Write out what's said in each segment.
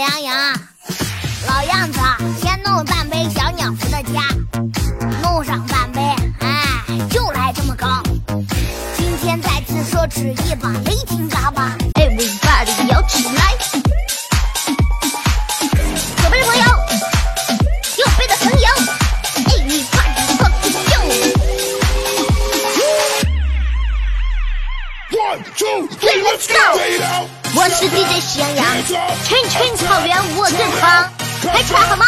羊羊，老样子，先弄半杯小鸟 two three let's go！我是 DJ 喜羊羊，青青草原我最狂，嗨起来好吗？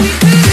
we could.